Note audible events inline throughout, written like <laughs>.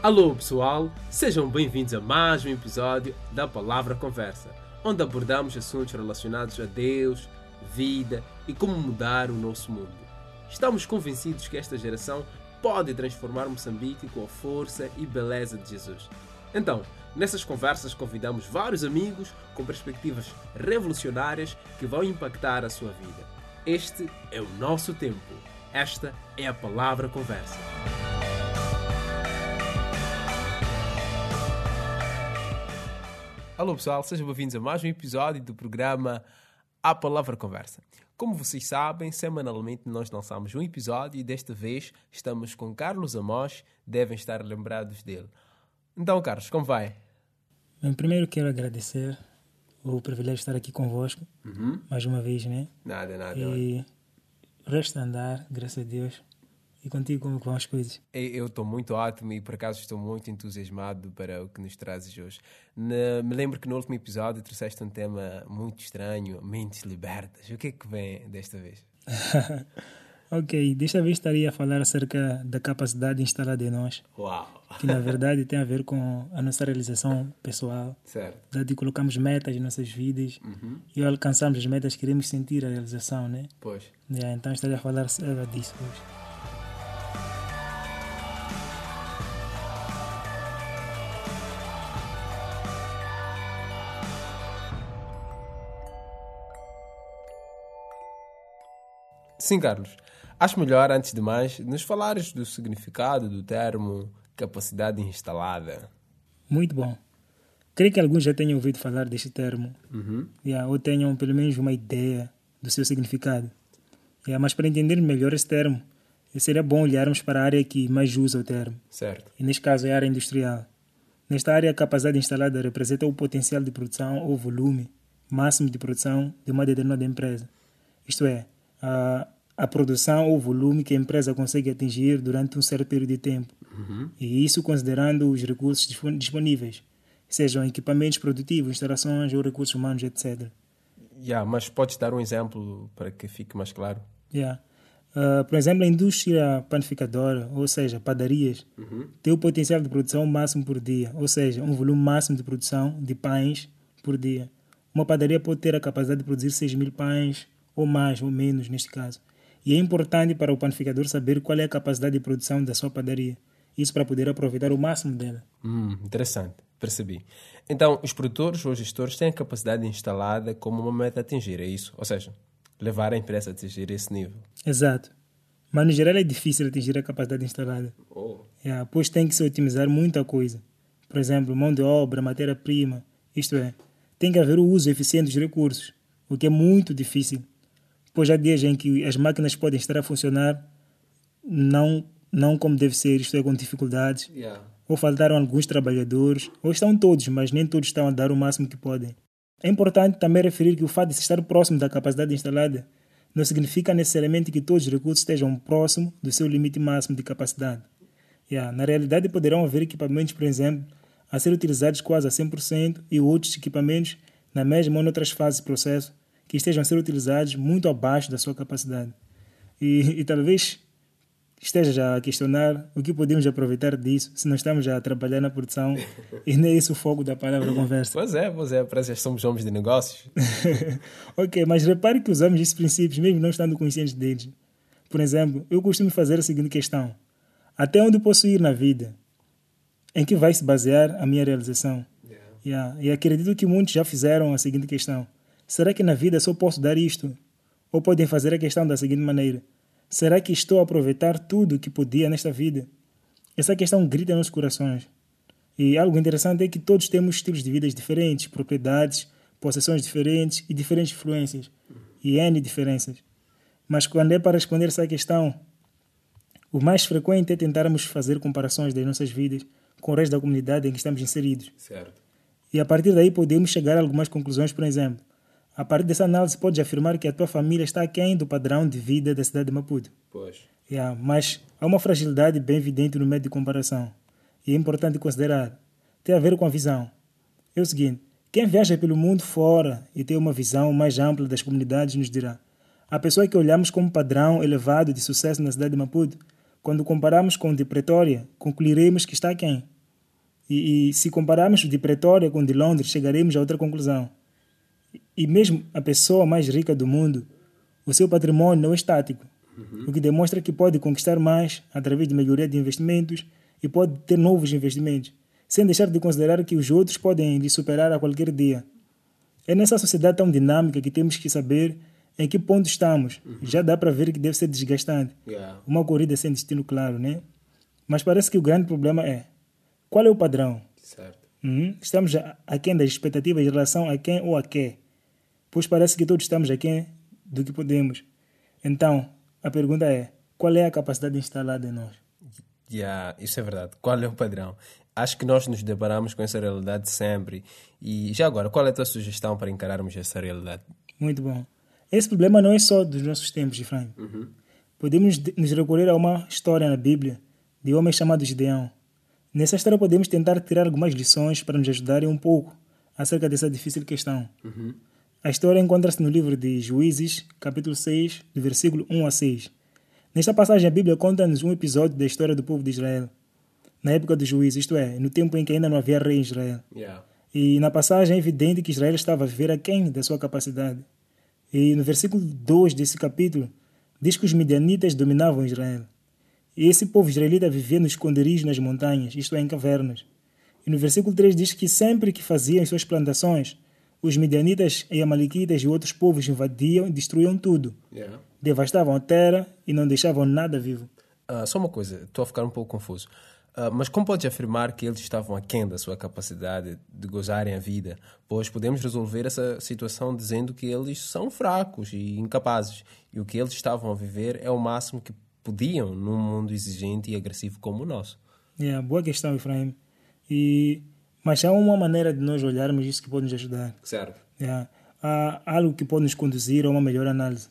Alô pessoal, sejam bem-vindos a mais um episódio da Palavra Conversa, onde abordamos assuntos relacionados a Deus, vida e como mudar o nosso mundo. Estamos convencidos que esta geração pode transformar Moçambique com a força e beleza de Jesus. Então, nessas conversas convidamos vários amigos com perspectivas revolucionárias que vão impactar a sua vida. Este é o nosso tempo. Esta é a Palavra Conversa. Alô pessoal, sejam bem-vindos a mais um episódio do programa A Palavra Conversa. Como vocês sabem, semanalmente nós lançamos um episódio e desta vez estamos com Carlos Amós, devem estar lembrados dele. Então, Carlos, como vai? Bem, primeiro quero agradecer o privilégio de estar aqui convosco, Uhum. mais uma vez, né? Nada, nada. E resta andar, graças a Deus. E contigo como vão as coisas? Eu estou muito ótimo e por acaso estou muito entusiasmado para o que nos trazes hoje. Ne- me lembro que no último episódio trouxeste um tema muito estranho, mentes libertas. O que é que vem desta vez? <laughs> ok, desta vez estaria a falar acerca da capacidade instalada em nós, Uau! que na <laughs> verdade tem a ver com a nossa realização pessoal. Certo. De colocamos metas em nossas vidas e ao alcançarmos as metas queremos sentir a realização, né? Pois. Yeah, então estaria a falar acerca disso hoje. Sim, Carlos. Acho melhor, antes de mais, nos falares do significado do termo capacidade instalada. Muito bom. Creio que alguns já tenham ouvido falar deste termo, yeah, ou tenham pelo menos uma ideia do seu significado. Yeah, mas para entender melhor esse termo, seria bom olharmos para a área que mais usa o termo, Certo. e neste caso é a área industrial. Nesta área, a capacidade instalada representa o potencial de produção ou volume máximo de produção de uma determinada empresa. Isto é, a, a produção ou volume que a empresa consegue atingir durante um certo período de tempo. E isso considerando os recursos dispon- disponíveis, sejam equipamentos produtivos, instalações ou recursos humanos, etc. Yeah, mas podes dar um exemplo para que fique mais claro? Yeah. Ah, por exemplo, a indústria panificadora, ou seja, padarias, tem o potencial de produção máximo por dia, ou seja, um volume máximo de produção de pães por dia. Uma padaria pode ter a capacidade de produzir 6 mil pães, ou mais, ou menos, neste caso. E é importante para o panificador saber qual é a capacidade de produção da sua padaria. Isso para poder aproveitar o máximo dela. Hum, interessante, percebi. Então, os produtores ou gestores têm a capacidade instalada como uma meta a atingir, é isso? Ou seja, levar a empresa a atingir esse nível. Exato. Mas no geral é difícil atingir a capacidade instalada. Oh. Yeah, pois tem que se otimizar muita coisa. Por exemplo, mão de obra, matéria-prima, isto é, tem que haver o uso eficiente dos recursos, o que é muito difícil. Pois há dias em que as máquinas podem estar a funcionar não, não como deve ser, isto é, com dificuldades, Yeah. ou faltaram alguns trabalhadores, ou estão todos, mas nem todos estão a dar o máximo que podem. É importante também referir que o fato de se estar próximo da capacidade instalada não significa necessariamente que todos os recursos estejam próximo do seu limite máximo de capacidade. Yeah, na realidade, poderão haver equipamentos, por exemplo, a ser utilizados quase a 100% e outros equipamentos na mesma ou noutras fases do processo que estejam a ser utilizados muito abaixo da sua capacidade. E, e talvez esteja já a questionar o que podemos aproveitar disso se não estamos já a trabalhar na produção e nem é esse o foco da palavra conversa. Pois é, pois é, parece que somos homens de negócios. <laughs> ok, mas repare que usamos esses princípios mesmo não estando conscientes deles. Por exemplo, eu costumo fazer a seguinte questão: Até onde posso ir na vida? Em que vai se basear a minha realização? Yeah, E acredito que muitos já fizeram a seguinte questão: Será que na vida só posso dar isto? Ou podem fazer a questão da seguinte maneira: Será que estou a aproveitar tudo o que podia nesta vida? Essa questão grita nos corações. E algo interessante é que todos temos estilos de vida diferentes, propriedades, possessões diferentes e diferentes influências. E N diferenças. Mas quando é para responder essa questão, o mais frequente é tentarmos fazer comparações das nossas vidas com o resto da comunidade em que estamos inseridos. Certo. E a partir daí podemos chegar a algumas conclusões, por exemplo. A partir dessa análise, podes afirmar que a tua família está aquém do padrão de vida da cidade de Maputo. Pois. Yeah, mas há uma fragilidade bem evidente no método de comparação. E é importante considerar. Tem a ver com a visão. É o seguinte: quem viaja pelo mundo fora e tem uma visão mais ampla das comunidades nos dirá: a pessoa que olhamos como padrão elevado de sucesso na cidade de Maputo quando comparamos com o de Pretória, concluiremos que está quem? E, e se compararmos o de Pretória com o de Londres, chegaremos a outra conclusão. E mesmo a pessoa mais rica do mundo, o seu patrimônio não é estático, uhum. o que demonstra que pode conquistar mais através de melhoria de investimentos e pode ter novos investimentos, sem deixar de considerar que os outros podem lhe superar a qualquer dia. É nessa sociedade tão dinâmica que temos que saber em que ponto estamos. Uhum. Já dá para ver que deve ser desgastante. Yeah. Uma corrida sem destino claro, né? Mas parece que o grande problema é qual é o padrão? Certo. Uhum. Estamos aquém das expectativas em relação a quem ou a quê? Pois parece que todos estamos aquém do que podemos. Então, a pergunta é: qual é a capacidade instalada em nós? Yeah, isso é verdade. Qual é o padrão? Acho que nós nos deparamos com essa realidade sempre. E já agora, qual é a tua sugestão para encararmos essa realidade? Muito bom. Esse problema não é só dos nossos tempos, Efraim. Uhum. Podemos nos recorrer a uma história na Bíblia de um homem chamado Gideão. Nessa história podemos tentar tirar algumas lições para nos ajudarem um pouco acerca dessa difícil questão. Uhum. A história encontra-se no livro de Juízes, capítulo 6, do versículo 1 a 6. Nesta passagem, a Bíblia conta-nos um episódio da história do povo de Israel na época do juízo, isto é, no tempo em que ainda não havia rei em Israel. Yeah. E na passagem é evidente que Israel estava a viver aquém da sua capacidade. E no versículo 2 desse capítulo, diz que os midianitas dominavam Israel. E esse povo israelita vivia nos esconderijos nas montanhas, isto é, em cavernas. E no versículo 3 diz que sempre que faziam suas plantações, os midianitas e amalequitas e outros povos invadiam e destruíam tudo. Yeah. Devastavam a terra e não deixavam nada vivo. Uh, só uma coisa, estou a ficar um pouco confuso. Uh, mas como podes afirmar que eles estavam aquém da sua capacidade de gozarem a vida? Pois podemos resolver essa situação dizendo que eles são fracos e incapazes. E o que eles estavam a viver é o máximo que podiam num mundo exigente e agressivo como o nosso. Yeah, boa questão, Efraim. E, mas há uma maneira de nós olharmos isso que pode nos ajudar. Certo. Yeah. Há algo que pode nos conduzir a uma melhor análise.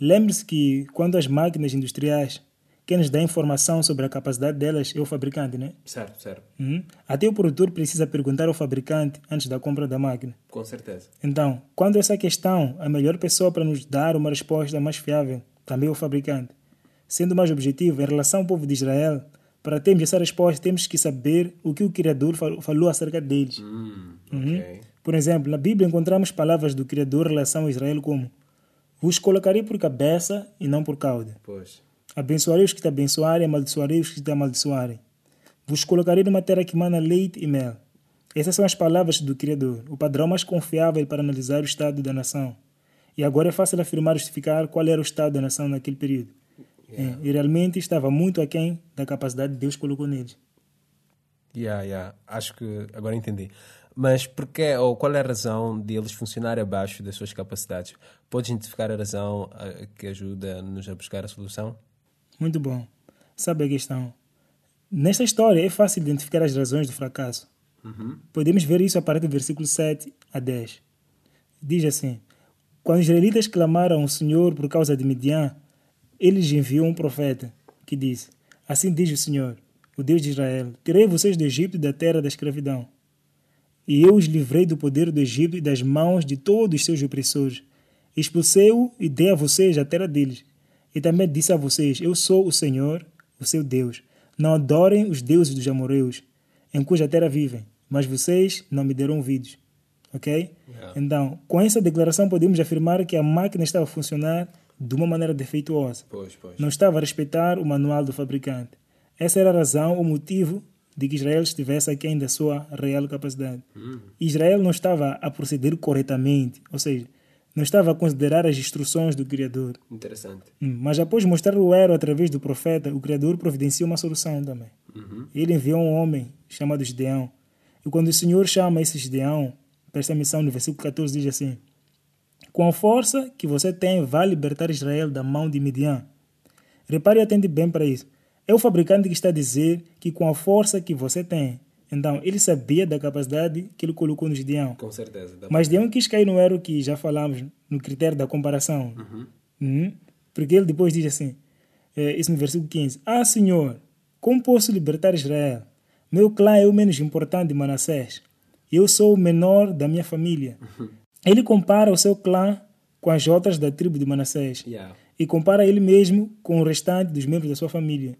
Lembre-se que quando as máquinas industriais quem nos dá informação sobre a capacidade delas é o fabricante, né? Certo, certo. Uhum. Até o produtor precisa perguntar ao fabricante antes da compra da máquina. Com certeza. Então, quando essa questão, a melhor pessoa para nos dar uma resposta mais fiável também é o fabricante. Sendo mais objetivo, em relação ao povo de Israel, para termos essa resposta, temos que saber o que o Criador falou acerca deles. Hum, uhum. okay. Por exemplo, na Bíblia encontramos palavras do Criador em relação a Israel como Vos colocarei por cabeça e não por cauda. Pois. Abençoarei os que te abençoarem, amaldiçoarei os que te amaldiçoarem. Vos colocarei numa terra que mana leite e mel. Essas são as palavras do Criador, o padrão mais confiável para analisar o estado da nação. E agora é fácil afirmar e justificar qual era o estado da nação naquele período. Yeah. É, e realmente estava muito aquém da capacidade que Deus colocou neles. Yeah, yeah. Acho que agora entendi. Mas porquê, ou qual é a razão de eles funcionarem abaixo das suas capacidades? Podes identificar a razão uh, que ajuda-nos a buscar a solução? Muito bom. Sabe a questão? Nesta história é fácil identificar as razões do fracasso. Uhum. Podemos ver isso a partir do versículo 7 a 10. Diz assim: Quando os israelitas clamaram ao Senhor por causa de Midian, ele lhes enviou um profeta que disse: Assim diz o Senhor, o Deus de Israel: Tirei vocês do Egito e da terra da escravidão. E eu os livrei do poder do Egito e das mãos de todos os seus opressores. Expulsei-o e dei a vocês a terra deles e também disse a vocês: Eu sou o Senhor, o seu Deus. Não adorem os deuses dos amoreus, em cuja terra vivem, mas vocês não me deram ouvidos. Ok? Yeah. Então, com essa declaração, podemos afirmar que a máquina estava a funcionar de uma maneira defeituosa. Pois, pois. Não estava a respeitar o manual do fabricante. Essa era a razão, o motivo de que Israel estivesse aquém da sua real capacidade. Hum. Israel não estava a proceder corretamente, ou seja, não estava a considerar as instruções do Criador. Interessante. Hum, mas após mostrar o erro através do profeta, o Criador providenciou uma solução também. Uhum. Ele enviou um homem chamado Gideão. E quando o Senhor chama esse Gideão, presta atenção no versículo 14, diz assim: Com a força que você tem, vai libertar Israel da mão de Midian. Repare e atende bem para isso. É o fabricante que está a dizer que com a força que você tem, então, ele sabia da capacidade que ele colocou no Gideão. Com certeza. Mas Gideão quis cair no erro que já falamos, no critério da comparação. Uhum. Uhum. Porque ele depois diz assim, é, isso no versículo 15: Ah, Senhor, como posso libertar Israel? Meu clã é o menos importante de Manassés. Eu sou o menor da minha família. Uhum. Ele compara o seu clã com as outras da tribo de Manassés. Yeah. E compara ele mesmo com o restante dos membros da sua família.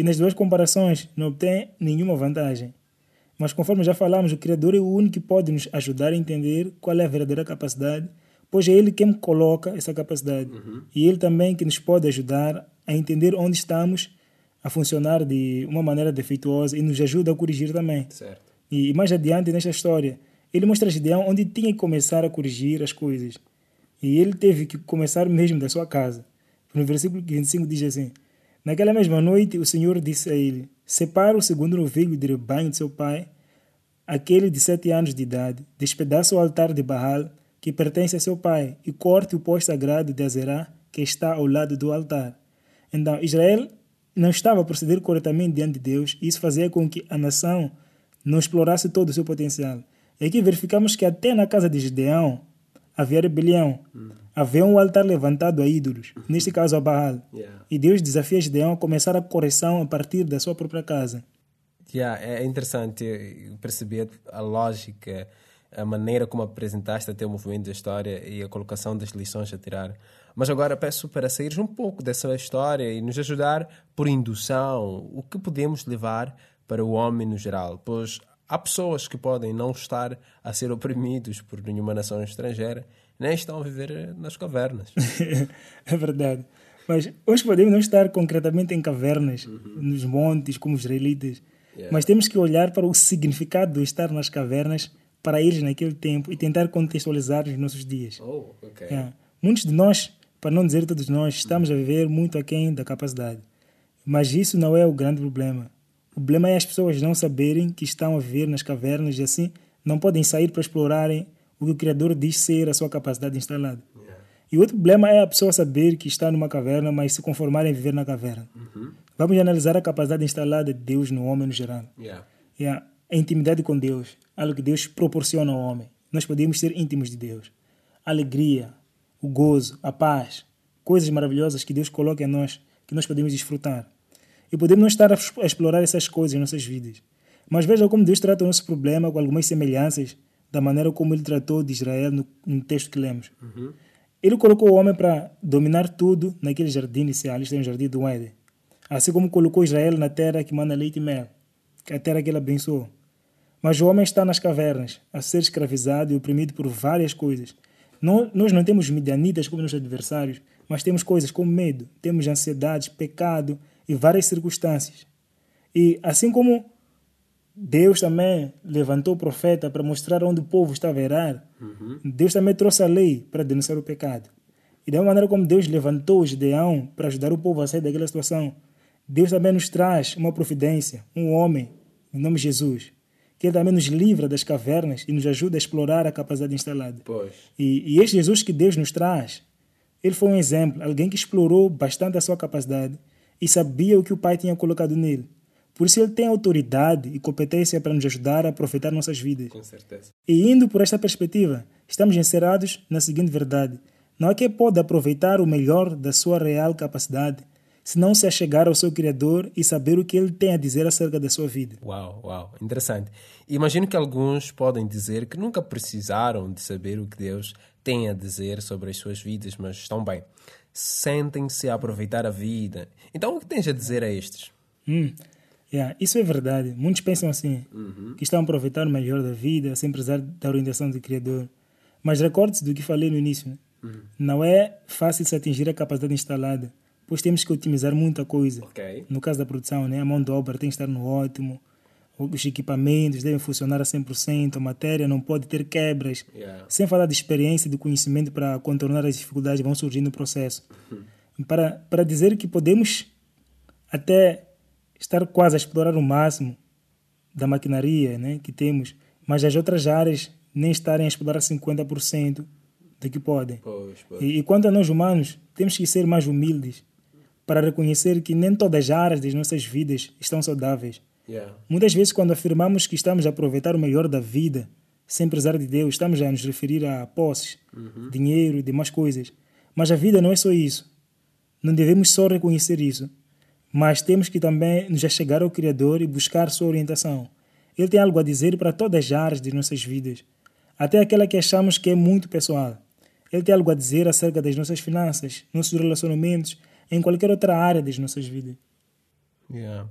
e nas duas comparações não obtém nenhuma vantagem. Mas conforme já falamos, o Criador é o único que pode nos ajudar a entender qual é a verdadeira capacidade, pois é Ele quem coloca essa capacidade. Uhum. E Ele também que nos pode ajudar a entender onde estamos a funcionar de uma maneira defeituosa e nos ajuda a corrigir também. Certo. E mais adiante nesta história, ele mostra a Gideão onde tinha que começar a corrigir as coisas. E ele teve que começar mesmo da sua casa. No versículo 25 diz assim: Naquela mesma noite, o Senhor disse a ele: Separa o segundo novilho de rebanho de seu pai, aquele de sete anos de idade, despedaça o altar de Baal, que pertence a seu pai, e corte o pós sagrado de Azerá, que está ao lado do altar. Então, Israel não estava a proceder corretamente diante de Deus, e isso fazia com que a nação não explorasse todo o seu potencial. E aqui verificamos que até na casa de Gideão havia rebelião. Havia um altar levantado a ídolos, neste caso a Baal. Yeah. E Deus desafia Gideão a começar a correção a partir da sua própria casa. Yeah, é interessante perceber a lógica, a maneira como apresentaste até o movimento da história e a colocação das lições a tirar. Mas agora peço para sair um pouco dessa história e nos ajudar por indução o que podemos levar para o homem no geral, pois há pessoas que podem não estar a ser oprimidos por nenhuma nação estrangeira, nem estão a viver nas cavernas. <laughs> é verdade. Mas hoje podemos não estar concretamente em cavernas, nos montes, como os israelitas. Yeah. Mas temos que olhar para o significado de estar nas cavernas para eles naquele tempo e tentar contextualizar os nossos dias. Oh, ok. Yeah. Muitos de nós, para não dizer todos nós, estamos a viver muito aquém da capacidade. Mas isso não é o grande problema. O problema é as pessoas não saberem que estão a viver nas cavernas e assim não podem sair para explorarem o que o Criador diz ser a sua capacidade instalada. Yeah. E outro problema é a pessoa saber que está numa caverna, mas se conformar em viver na caverna. Uhum. Vamos analisar a capacidade instalada de Deus no homem no geral. Yeah. E a, a intimidade com Deus, algo que Deus proporciona ao homem. Nós podemos ser íntimos de Deus. A alegria, o gozo, a paz, coisas maravilhosas que Deus coloca em nós, que nós podemos desfrutar. E podemos não estar a, explorar essas coisas em nossas vidas. Mas veja como Deus trata o nosso problema com algumas semelhanças da maneira como ele tratou de Israel no, no texto que lemos. Uhum. Ele colocou o homem para dominar tudo naquele jardim inicial, isto é, o jardim do Éden. Assim como colocou Israel na terra que manda leite e mel, que é a terra que ele abençoou. Mas o homem está nas cavernas, a ser escravizado e oprimido por várias coisas. Não, nós não temos midianitas como nossos adversários, mas temos coisas como medo, temos ansiedade, pecado e várias circunstâncias. E assim como Deus também levantou o profeta para mostrar onde o povo estava a errar, Uhum. Deus também trouxe a lei para denunciar o pecado. E da maneira como Deus levantou o Gideão para ajudar o povo a sair daquela situação, Deus também nos traz uma providência, um homem, em nome de Jesus, que ele também nos livra das cavernas e nos ajuda a explorar a capacidade instalada. Pois. E, e este Jesus que Deus nos traz, ele foi um exemplo, alguém que explorou bastante a sua capacidade e sabia o que o Pai tinha colocado nele. Por isso ele tem autoridade e competência para nos ajudar a aproveitar nossas vidas. Com certeza. E indo por esta perspectiva, estamos encerrados na seguinte verdade: não há quem pode aproveitar o melhor da sua real capacidade se não se achegar ao seu Criador e saber o que ele tem a dizer acerca da sua vida. Uau, uau, interessante. Imagino que alguns podem dizer que nunca precisaram de saber o que Deus tem a dizer sobre as suas vidas, mas estão bem. Sentem-se a aproveitar a vida. Então, o que tens a dizer a estes? Hum, yeah, isso é verdade. Muitos pensam assim, Uhum. que estão a aproveitar o melhor da vida sem precisar da orientação do Criador. Mas recorde-se do que falei no início. né? Não é fácil se atingir a capacidade instalada, pois temos que otimizar muita coisa. Ok. No caso da produção, né, a mão de obra tem que estar no ótimo, os equipamentos devem funcionar a 100%, a matéria não pode ter quebras, Yeah. sem falar de experiência e de conhecimento para contornar as dificuldades que vão surgindo no processo. Para, para dizer que podemos até estar quase a explorar o máximo da maquinaria né, que temos, mas as outras áreas nem estarem a explorar 50% do que podem. Pois, pois. E, e quanto a nós humanos, temos que ser mais humildes para reconhecer que nem todas as áreas das nossas vidas estão saudáveis. Yeah. Muitas vezes, quando afirmamos que estamos a aproveitar o melhor da vida, sem precisar de Deus, estamos a nos referir a posses, dinheiro e demais coisas. Mas a vida não é só isso. Não devemos só reconhecer isso, mas temos que também nos achegar ao Criador e buscar sua orientação. Ele tem algo a dizer para todas as áreas de nossas vidas, até aquela que achamos que é muito pessoal. Ele tem algo a dizer acerca das nossas finanças, nossos relacionamentos, em qualquer outra área das nossas vidas. Yeah.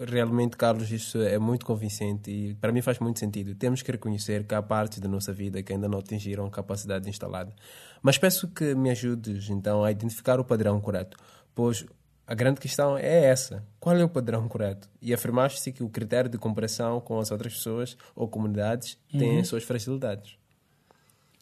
Realmente, Carlos, isso é muito convincente e para mim faz muito sentido. Temos que reconhecer que há partes da nossa vida que ainda não atingiram a capacidade instalada. Mas peço que me ajudes então a identificar o padrão correto, pois a grande questão é essa: qual é o padrão correto? E afirmaste que o critério de comparação com as outras pessoas ou comunidades uhum. tem as suas fragilidades.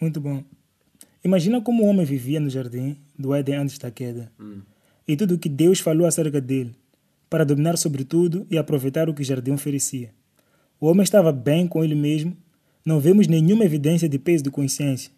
Muito bom. Imagina como o homem vivia no jardim do Éden antes da queda. Hum. E tudo o que Deus falou acerca dele para dominar sobre tudo e aproveitar o que o jardim oferecia. O homem estava bem com ele mesmo, não vemos nenhuma evidência de peso de consciência,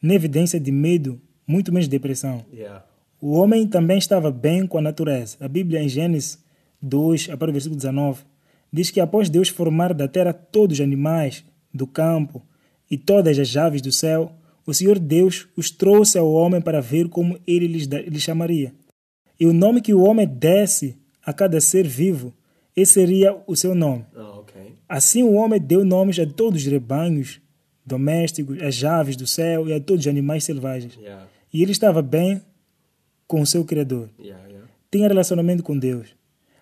nem evidência de medo, muito menos depressão. Yeah. O homem também estava bem com a natureza. A Bíblia, em Gênesis 2, a partir do versículo 19, diz que após Deus formar da terra todos os animais do campo e todas as aves do céu, o Senhor Deus os trouxe ao homem para ver como ele lhes, lhes chamaria. E o nome que o homem desse a cada ser vivo, esse seria o seu nome. Oh, okay. Assim o homem deu nomes a todos os rebanhos domésticos, às aves do céu e a todos os animais selvagens. Yeah. E ele estava bem com o seu Criador. Yeah, yeah. Tinha relacionamento com Deus.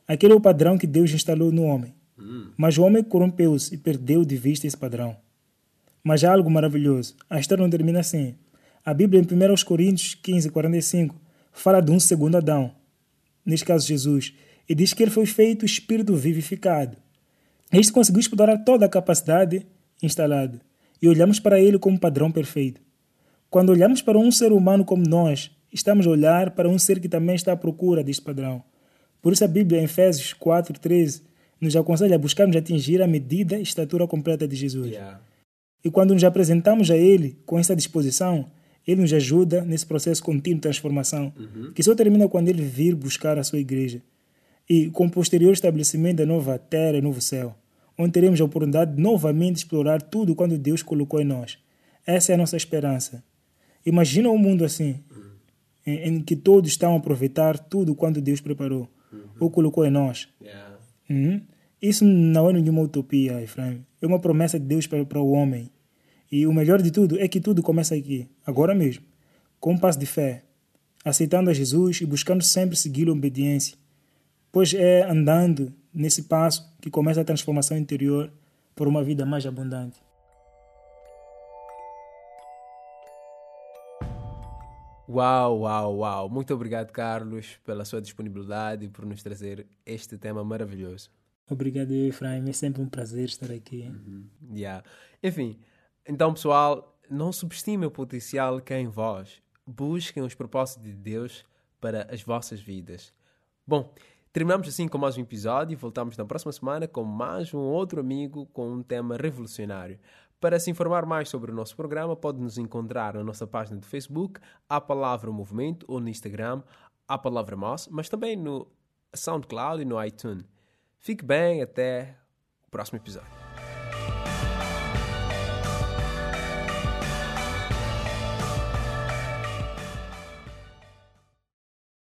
Aquele é o padrão que Deus instalou no homem. Mm. Mas o homem corrompeu-se e perdeu de vista esse padrão. Mas há algo maravilhoso. A história não termina assim. A Bíblia, em 1 Coríntios 15, 45, fala de um segundo Adão, neste caso Jesus, e diz que ele foi feito espírito vivificado. Este conseguiu explorar toda a capacidade instalada e olhamos para ele como padrão perfeito. Quando olhamos para um ser humano como nós, estamos a olhar para um ser que também está à procura deste padrão. Por isso a Bíblia, em Efésios 4:13, nos aconselha a buscarmos atingir a medida e estatura completa de Jesus. Yeah. E quando nos apresentamos a Ele com essa disposição, Ele nos ajuda nesse processo contínuo de transformação, uhum. que só termina quando Ele vir buscar a sua igreja e com o posterior estabelecimento da nova terra e novo céu, onde teremos a oportunidade de novamente explorar tudo quando Deus colocou em nós. Essa é a nossa esperança. Imagina um mundo assim, em, em, que todos estão a aproveitar tudo quanto Deus preparou uhum. ou colocou em nós. Yeah. Uhum. Isso não é nenhuma utopia, Efraim. É uma promessa de Deus para, para o homem. E o melhor de tudo é que tudo começa aqui, agora mesmo, com um passo de fé, aceitando a Jesus e buscando sempre segui-lo em obediência pois é andando nesse passo que começa a transformação interior por uma vida mais abundante. Uau, uau, uau. Muito obrigado, Carlos, pela sua disponibilidade e por nos trazer este tema maravilhoso. Obrigado, Efraim. É sempre um prazer estar aqui. Uhum. Yeah. Enfim, então, pessoal, não subestime o potencial que é em vós. Busquem os propósitos de Deus para as vossas vidas. Bom, Terminamos assim com mais um episódio e voltamos na próxima semana com mais um outro amigo com um tema revolucionário. Para se informar mais sobre o nosso programa, pode nos encontrar na nossa página do Facebook, A Palavra Movimento, ou no Instagram, A Palavra Moss, mas também no SoundCloud e no iTunes. Fique bem, até o próximo episódio.